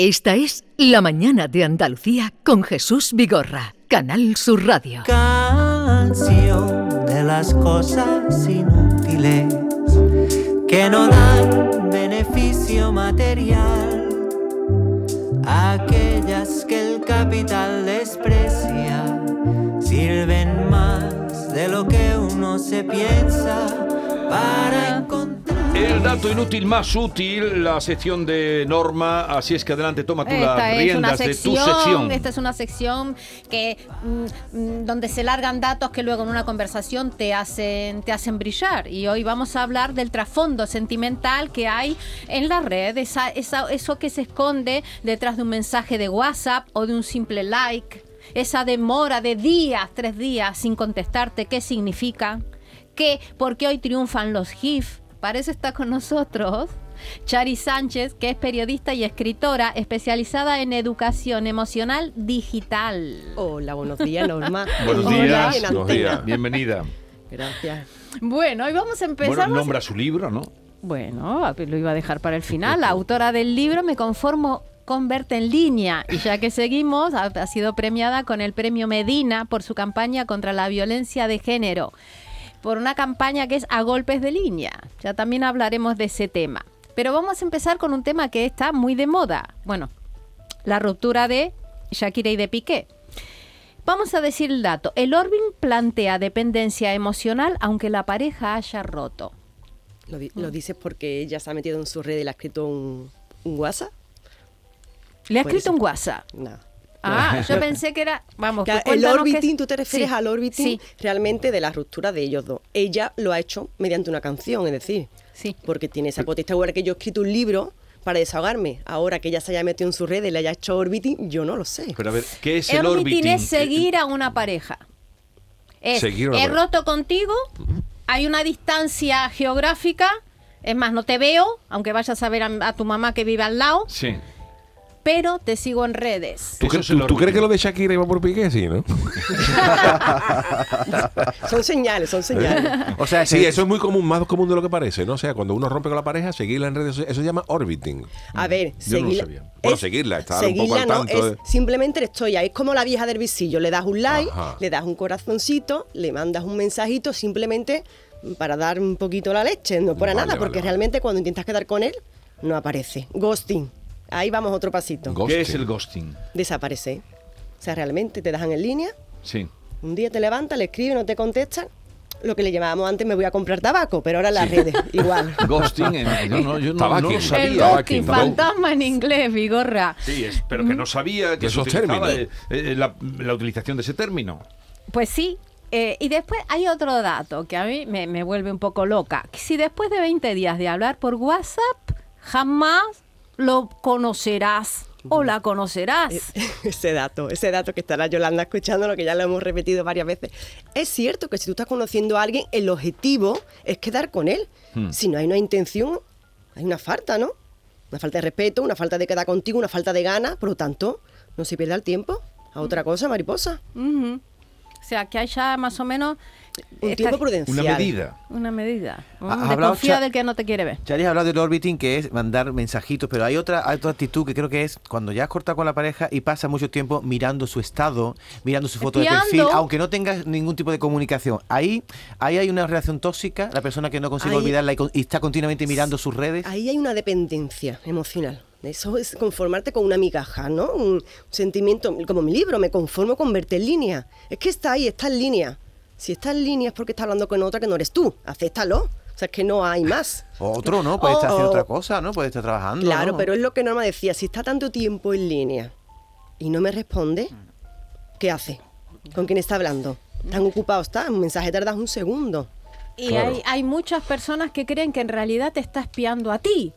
Esta es La Mañana de Andalucía con Jesús Vigorra, Canal Sur Radio. Canción de las cosas inútiles que no dan beneficio material. Aquellas que el capital desprecia sirven más de lo que uno se piensa para encontrar. El dato inútil más útil, la sección de Norma, así es que adelante toma tú Esta las riendas de tu sección, sección. esta es una sección que mm, mm, donde se largan datos que luego en una conversación te hacen te hacen brillar y hoy vamos a hablar del trasfondo sentimental que hay en la red, esa, esa- eso que se esconde detrás de un mensaje de WhatsApp o de un simple like, esa demora de días, tres días sin contestarte, ¿qué significa? ¿Qué? ¿Por qué hoy triunfan los GIF? Para eso está con nosotros Chari Sánchez, que es periodista y escritora especializada en educación emocional digital. Hola, buenos días, Norma. Buenos días, en buenos días, bienvenida. Gracias. Bueno, hoy vamos a empezar. Bueno, nombra su libro, ¿no? Bueno, lo iba a dejar para el final. La autora del libro Me conformo con verte en línea. Y ya que seguimos, ha, ha sido premiada con el premio Medina por su campaña contra la violencia de género. Por una campaña que es a golpes de línea. Ya también hablaremos de ese tema. Pero vamos a empezar con un tema que está muy de moda. Bueno, la ruptura de Shakira y de Piqué. Vamos a decir el dato. El Orbing plantea dependencia emocional aunque la pareja haya roto. ¿Lo, di- lo dices porque ella se ha metido en su red y le ha escrito un, un WhatsApp? Le ha escrito un WhatsApp. No. Ah, yo pensé que era. Vamos, Que pues el orbiting, tú te refieres Sí, al orbiting Sí, realmente de la ruptura de ellos dos. Ella lo ha hecho mediante una canción, es decir, sí. porque tiene esa potestad. Igual que yo he escrito un libro para desahogarme. Ahora que ella se haya metido en su red y le haya hecho orbiting, yo no lo sé. Pero a ver, ¿qué es el Orbiting orbiting? es seguir a una pareja. Es, Seguir a una he pareja. roto contigo, hay una distancia geográfica, es más, no te veo, aunque vayas a ver a, a tu mamá que vive al lado, Sí. Pero te sigo en redes. ¿Tú, cre- crees que lo de Shakira iba por Piqué? Sí, ¿no? Son señales, son señales. O sea, sí, eso es muy común, más común de lo que parece, ¿no? O sea, cuando uno rompe con la pareja, seguirla en redes sociales, eso se llama orbiting. A ver, Yo no lo seguirla- sabía. Bueno, es- seguirla, estar un poco seguirla al no, tanto es de- simplemente le estoy ahí. Es como la vieja del visillo. Le das un like, Ajá. le das un corazoncito, le mandas un mensajito simplemente para dar un poquito la leche, no para Vale, nada, vale, porque vale. realmente cuando intentas quedar con él, no aparece. Ghosting. Ahí vamos otro pasito. ¿Qué es el ghosting? Desaparece. O sea, realmente te dejan en línea, Sí. un día te levantas, le escribes, no te contestan. Lo que le llamábamos antes, me voy a comprar tabaco, pero ahora en las redes, igual. Ghosting, en- yo no, yo no- no, lo El sabía. Tabaquín, ghosting, fantasma en inglés, Vigorra. Sí, es- pero que no sabía que esos términos. eh, eh, la, la utilización de ese término. Pues sí. eh, y después hay otro dato que a mí me, me vuelve un poco loca. Si después de 20 días de hablar por WhatsApp, jamás lo conocerás o la conocerás. ese dato, ese dato que estará Yolanda escuchando, lo que ya lo hemos repetido varias veces. Es cierto que si tú estás conociendo a alguien, el objetivo es quedar con él. Hmm. Si no hay una intención, hay una falta, ¿no? Una falta de respeto, una falta de quedar contigo, una falta de ganas, por lo tanto, no se pierda el tiempo a otra cosa, mariposa. O sea, que hay ya más o menos Un tiempo prudencial. Una medida. una medida. Mm, has de del que no te quiere ver. Chari ha hablado del orbiting, que es mandar mensajitos, pero hay otra, hay otra actitud que creo que es cuando ya has cortado con la pareja y pasa mucho tiempo mirando su estado, mirando su foto de Espiando. perfil, aunque no tengas ningún tipo de comunicación. Ahí, ahí hay una relación tóxica, la persona que no consigue Ahí- olvidarla y, con- y está continuamente mirando sus redes. Ahí hay una dependencia emocional. Eso es conformarte con una migaja, ¿no? Un sentimiento, como mi libro, me conformo con verte en línea. Es que está ahí, está en línea. Si está en línea es porque está hablando con otra que no eres tú. Acéptalo. O sea, es que no hay más. Otro, ¿no? Puede estar haciendo otra cosa, ¿no? Puede estar trabajando. Claro, ¿no? pero es lo que Norma decía. Si está tanto tiempo en línea y no me responde, ¿qué hace? ¿Con quién está hablando? ¿Tan ocupado está? Un mensaje tardas un segundo. Y Claro. hay, hay muchas personas que creen que en realidad te está espiando a ti.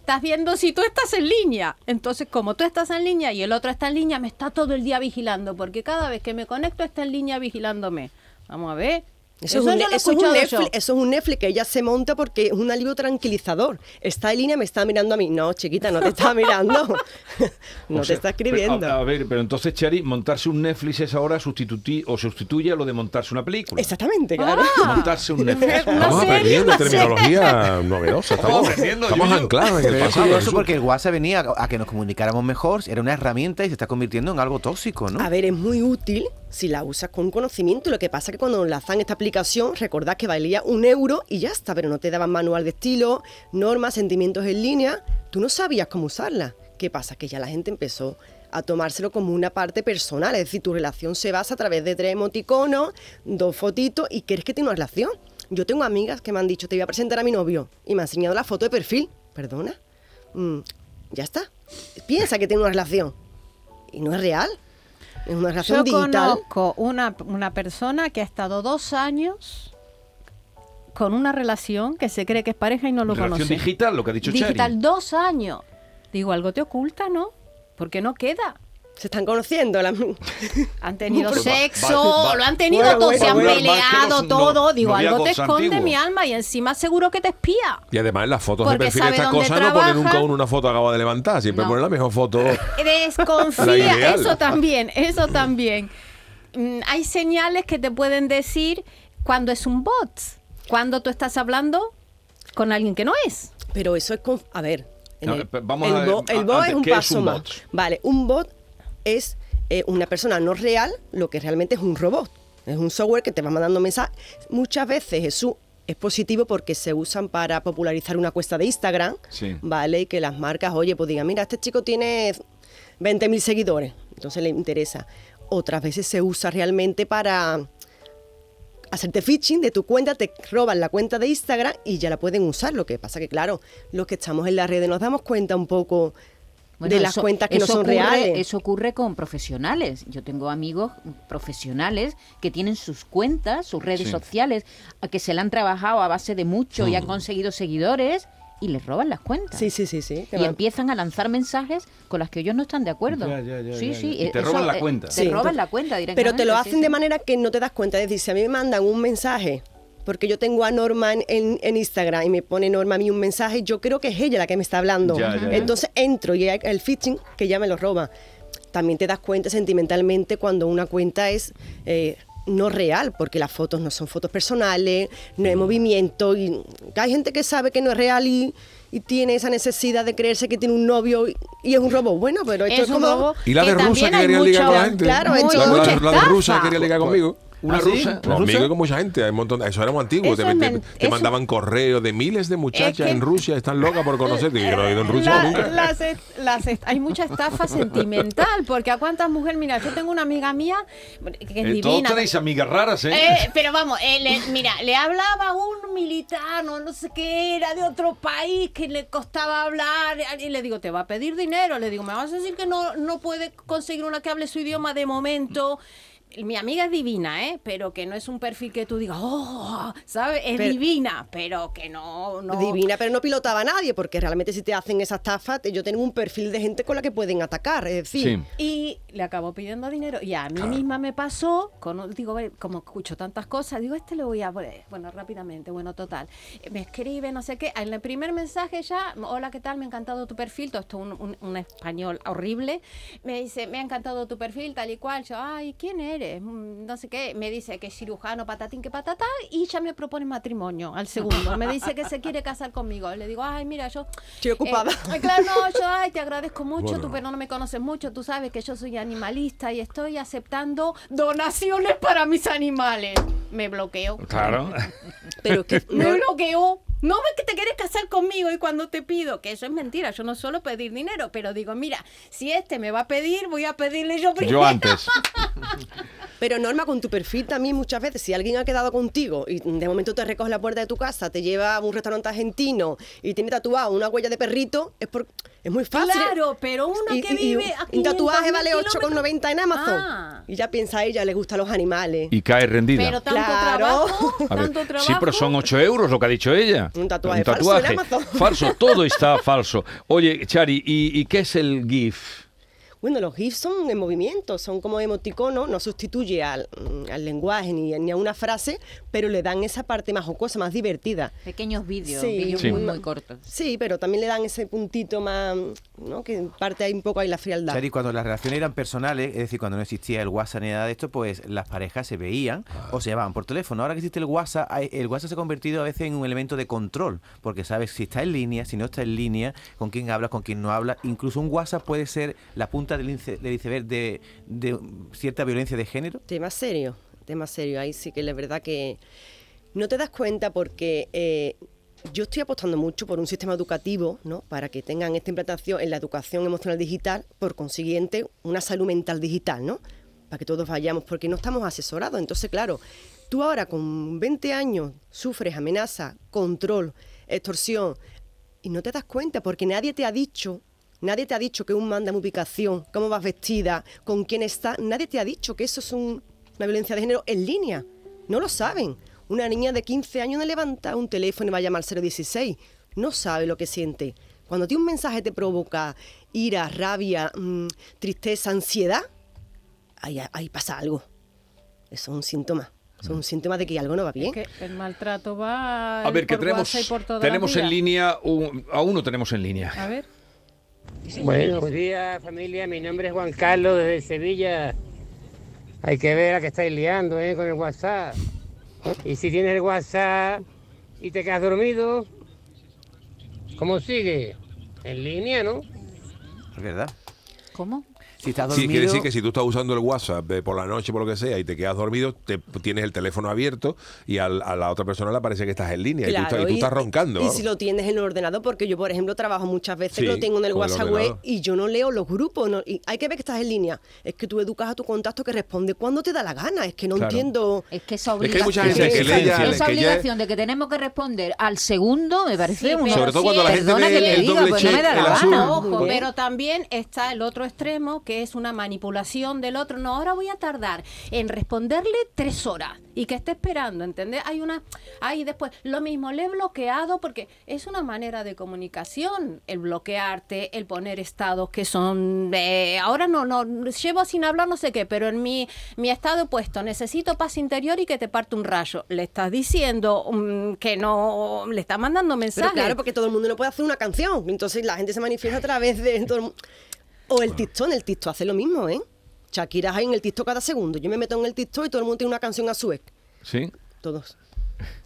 Estás viendo si tú estás en línea. Entonces, como tú estás en línea y el otro está en línea, me está todo el día vigilando. Porque cada vez que me conecto está en línea vigilándome. Vamos a ver. Eso, es un, he eso es un Netflix, eso es un Netflix que ella se monta porque es un alivio tranquilizador. Está en línea, me está mirando a mí. No, chiquita, no te está mirando. no O te sea, está pero, escribiendo. a, a ver, pero entonces, Chari, montarse un Netflix es ahora sustituti o sustituye a lo de montarse una película. Exactamente, claro. Montarse un Netflix. Estamos aprendiendo terminología novedosa. Estamos, Estamos aprendiendo, estamos Yuyu. anclados en el Pero es pasado. Jesús. porque el WhatsApp venía a, a que nos comunicáramos mejor, era una herramienta y se está convirtiendo en algo tóxico, ¿no? A ver, es muy útil si la usas con conocimiento. Lo que pasa es que cuando lanzan esta aplicación, recordad que valía un euro y ya está, pero no te daban manual de estilo, normas, sentimientos en línea. Tú no sabías cómo usarla. ¿Qué pasa? Que ya la gente empezó a tomárselo como una parte personal. Es decir, tu relación se basa a través de tres emoticonos, dos fotitos y quieres que tenga una relación. Yo tengo amigas que me han dicho, te voy a presentar a mi novio y me han enseñado la foto de perfil. ¿Perdona? Mm, ya está. Piensa que tiene una relación. Y no es real. Es una relación Yo digital. conozco una, una persona que ha estado dos años con una relación que se cree que es pareja y no lo Relación conoce. digital, lo que ha dicho Digital, Chari. dos años. Digo, algo te oculta, ¿no? Porque no queda. Se están conociendo. las- Han tenido sexo, va- va- lo han tenido Bueno, todo, bueno, se han bueno, peleado, todo. no- Digo, algo te esconde mi alma y encima seguro que te espía. Y además en las fotos de Porque perfil de estas cosas no pone nunca una foto acaba de levantar. Siempre No. pone la mejor foto. Desconfía, eso también, eso también. Mm, Hay señales que te pueden decir cuando es un bot, cuando tú estás hablando con alguien que no es. Pero eso es... con- A ver. en No, el, vamos el a ver, bot, el bot antes, es un ¿qué es paso un más. Vale, un bot es eh, una persona no real, lo que realmente es un robot. Es un software que te va mandando mensajes. Muchas veces Jesús es positivo porque se usan para popularizar una cuesta de Instagram, Sí. ¿vale? Y que las marcas, oye, pues digan, mira, este chico tiene 20.000 seguidores, entonces le interesa. Otras veces se usa realmente para hacerte phishing de tu cuenta, te roban la cuenta de Instagram y ya la pueden usar. Lo que pasa que, claro, los que estamos en las redes nos damos cuenta un poco Bueno, de las eso- cuentas que no eso son ocurre- reales. Eso ocurre con profesionales. Yo tengo amigos profesionales que tienen sus cuentas, sus redes Sí. sociales, a que se la han trabajado a base de mucho y han conseguido seguidores y les roban las cuentas. Sí, sí, sí, sí. Y van- empiezan a lanzar mensajes con las que ellos no están de acuerdo. Ya, ya, ya, sí, ya, sí. ya. Y te eso, roban la eh, cuenta. Te Sí, roban entonces- la cuenta directamente. Pero te lo hacen sí. de manera que no te das cuenta. Es decir, si a mí me mandan un mensaje, porque yo tengo a Norma en, en- en Instagram y me pone Norma a mí un mensaje, yo creo que es ella la que me está hablando. Ya, ya, ya. Entonces entro y hay el phishing que ya me lo roba. También te das cuenta sentimentalmente cuando una cuenta es eh, no real, porque las fotos no son fotos personales, no hay movimiento. Y hay gente que sabe que no es real y, y tiene esa necesidad de creerse que tiene un novio y, y es un robo. Bueno, pero esto es, Es un como... robo Y la que de rusa también que quería ligar con la gente. claro, la, la- la de rusa estafa. que quería ligar conmigo. ¿Una ¿Ah, sí? rusa? ¿Una Conmigo rusa? y con mucha gente. Hay un montón, eso éramos antiguos. Eso te, es te- men- te eso- mandaban correos de miles de muchachas Es que- en Rusia. Están locas por conocerte. Y yo no he ido en Rusia La- nunca. las est- las est- hay mucha estafa sentimental, porque a cuántas mujeres, mira, yo tengo una amiga mía que es Eh, todos divina. tenéis amigas raras, ¿eh? Eh, pero vamos, eh, le- mira, le hablaba un militar, no, no sé qué era, de otro país, que le costaba hablar, y le digo, te va a pedir dinero, le digo, me vas a decir que no, no puede conseguir una que hable su idioma de momento. Mi amiga es divina, ¿eh? Pero que no es un perfil que tú digas, oh, ¿sabes? Es Pero- divina, pero que no, no. Divina, pero no pilotaba a nadie, porque realmente si te hacen esa estafa, yo tengo un perfil de gente con la que pueden atacar, es decir, Sí. Y le acabó pidiendo dinero. Y a mí misma me pasó, con, digo, "Ve, como escucho tantas cosas, digo, este le voy a poner, bueno, rápidamente, bueno, total. Me escribe, no sé qué. En el primer mensaje ya, hola, ¿qué tal? Me ha encantado tu perfil. Todo esto un, un- un español horrible. Me dice, me ha encantado tu perfil, tal y cual. Yo, ay, ¿quién eres? No sé qué. Me dice que es cirujano, patatín, que patata. Y ya me propone matrimonio al segundo. Me dice que se quiere casar conmigo. Le digo, ay, mira, yo... Estoy ocupada. Eh, claro, no, yo ay, te agradezco mucho, Bueno. tú pero no me conoces mucho, tú sabes que yo soy animalista y estoy aceptando donaciones para mis animales. Me bloqueo. Claro. pero que Me no- bloqueó. No ves que te quieres casar conmigo y cuando te pido, que eso es mentira, yo no suelo pedir dinero, pero digo, mira, si este me va a pedir, voy a pedirle yo primero. Yo antes. Pero Norma, con tu perfil también muchas veces, si alguien ha quedado contigo y de momento te recoge la puerta de tu casa, te lleva a un restaurante argentino y tiene tatuado una huella de perrito, es por, es muy fácil. Claro, pero uno Y- que y- y vive a un tatuaje 500.000 vale 8,90 en Amazon. Ah. Y ya piensa a ella, le gustan los animales. Y cae rendida. Pero tanto Claro. trabajo, ver, tanto trabajo. sí, pero son 8 euros lo que ha dicho ella. Un tatuaje falso en Amazon. falso, todo está falso. Oye, Chari, ¿y, y qué es el GIF? Bueno, los GIFs son en movimiento, son como emoticonos, no sustituye al, mm, al lenguaje ni, ni a una frase, pero le dan esa parte más jocosa, más divertida. Pequeños vídeos, Sí. vídeos Sí. muy, muy cortos. Sí, pero también le dan ese puntito más, ¿no? Que parte ahí un poco ahí la frialdad. Chari, cuando las relaciones eran personales, es decir, cuando no existía el WhatsApp ni nada de esto, pues las parejas se veían o se llamaban por teléfono. Ahora que existe el WhatsApp, hay- el WhatsApp se ha convertido a veces en un elemento de control, porque sabes si está en línea, si no está en línea, con quién hablas, con quién no hablas. Incluso un WhatsApp puede ser la punta del, iceberg de, de cierta violencia de género. Tema serio, tema serio. Ahí sí que es verdad que no te das cuenta porque eh, yo estoy apostando mucho por un sistema educativo, ¿no? Para que tengan esta implantación en la educación emocional digital, por consiguiente, una salud mental digital, ¿no? Para que todos vayamos, porque no estamos asesorados. Entonces, claro, tú ahora con 20 años sufres amenaza, control, extorsión, y no te das cuenta porque nadie te ha dicho, nadie te ha dicho que un manda mi ubicación, cómo vas vestida, con quién estás, nadie te ha dicho que eso es un- una violencia de género en línea. No lo saben. Una niña de 15 años no levanta un teléfono y va a llamar al 016. No sabe lo que siente. Cuando a ti un mensaje te provoca ira, rabia, mm, tristeza, ansiedad, ahí, ahí pasa algo. Eso es un síntoma. Eso es un síntoma de que algo no va bien. Que el maltrato va A ver, que por tenemos, WhatsApp y por toda la tenemos en línea, un- a uno tenemos en línea. A ver. Buenos días familia, mi nombre es Juan Carlos desde Sevilla. Hay que ver a que estáis liando ¿eh? con el WhatsApp. Y si tienes el WhatsApp y te quedas dormido, ¿cómo sigue? En línea, ¿no? Es verdad. ¿Cómo? Si estás Sí, dormido... quiere decir que si tú estás usando el WhatsApp eh, por la noche, por lo que sea, y te quedas dormido, te, tienes el teléfono abierto y al- a la otra persona le parece que estás en línea y, tú, estás, y tú estás roncando. Y si lo tienes en el ordenador, porque yo, por ejemplo, trabajo muchas veces Sí, que lo tengo en el WhatsApp web y yo no leo los grupos. no- y hay que ver que estás en línea. Es que tú educas a tu contacto que responde cuando te da la gana. Es que no Claro. entiendo. Es que esa Es que hay mucha obligación, gente que lee ya- esa que ya- obligación de que tenemos que responder al segundo me parece Sí, una... Sobre todo cuando la gente Perdona ve que el, te el diga, doble pues no check, me da la gana. Ojo, bien. pero también está el otro extremo que es una manipulación del otro. No, ahora voy a tardar en responderle tres horas y que esté esperando, ¿entendés? Hay una, hay después lo mismo, le he bloqueado porque es una manera de comunicación, el bloquearte, el poner estados que son, eh, ahora no, no, llevo sin hablar no sé qué, pero en mi, mi estado he puesto, necesito paz interior y que te parte un rayo. Le estás diciendo mm, que no, le estás mandando Pero mensajes. claro, porque todo el mundo no puede hacer una canción. Entonces la gente se manifiesta a través de todo el O el TikTok, en el TikTok hace lo mismo, ¿eh? Shakira hay en el TikTok cada segundo. Yo me meto en el TikTok y todo el mundo tiene una canción a su vez. ¿Sí? Todos.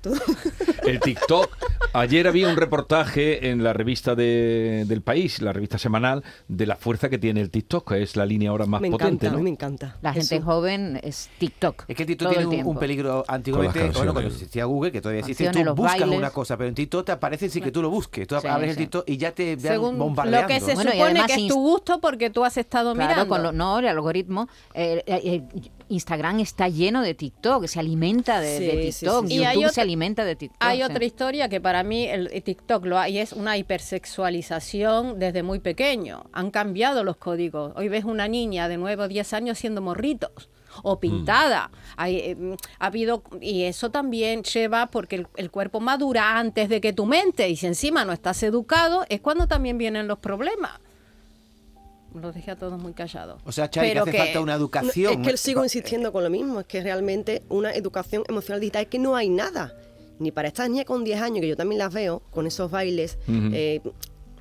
El TikTok. Ayer había un reportaje en la revista de- del país, la revista semanal, de la fuerza que tiene el TikTok, que es la línea ahora más me potente. encanta, ¿no? me encanta. La gente Eso. joven es TikTok. Es que TikTok todo tiene el un, peligro antiguamente, bueno, cuando existía Google, que todavía existe, tú buscas bailes. una cosa, pero en TikTok te aparece sin que tú lo busques. Tú Sí, abres el. TikTok y ya te Según bombardeando. lo que se Bueno, supone además que es tu gusto porque tú has estado Claro, mirando. con lo, no, el algoritmo. eh, eh, eh, Instagram está lleno de TikTok, se alimenta de, Sí, TikTok. sí, sí. Y hay YouTube otra- se alimenta de TikTok. Hay sí. otra historia que para mí el el TikTok lo hay, es una hipersexualización desde muy pequeño. Han cambiado los códigos. Hoy ves una niña de 9 o 10 años siendo morritos Mm. o pintada. Hay, eh, mm, ha habido y eso también lleva porque el, el cuerpo madura antes de que tu mente y si encima no estás educado es cuando también vienen los problemas. Los dejé a todos muy callados. O sea, Chari, que hace que- falta una No, educación. es que sigo insistiendo con lo mismo, es que realmente una educación emocional digital es que no hay nada. Ni para estas niñas con 10 años, que yo también las veo, con esos bailes eh,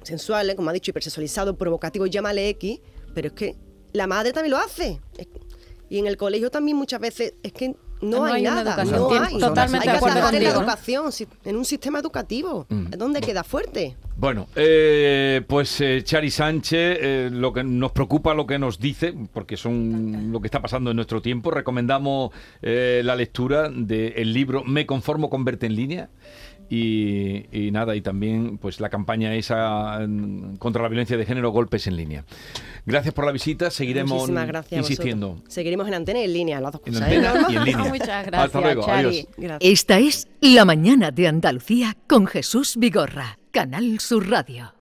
sensuales, como ha dicho, hipersexualizados, provocativos, llámale X, pero es que la madre también lo hace. Es- y en el colegio también muchas veces es que no, No hay, hay una nada, educación. no hay. totalmente hay de que acuerdo trabajar en la contigo, ¿eh? educación, si- en un sistema educativo, Mm. es donde queda fuerte. Bueno, eh, pues eh, Chari Sánchez, eh, lo que nos preocupa lo que nos dice, porque son lo que está pasando en nuestro tiempo. Recomendamos eh, la lectura del libro Me conformo con verte en línea. Y, y nada, y también pues la campaña esa mm, contra la violencia de género, golpes en línea. Gracias por la visita, seguiremos insistiendo. Seguiremos en antena y en línea, las dos En cosas. ¿eh, antena Norma? y en línea. Muchas gracias, Hasta luego, Chari. adiós. Gracias. Esta es La Mañana de Andalucía con Jesús Vigorra, Canal Sur Radio.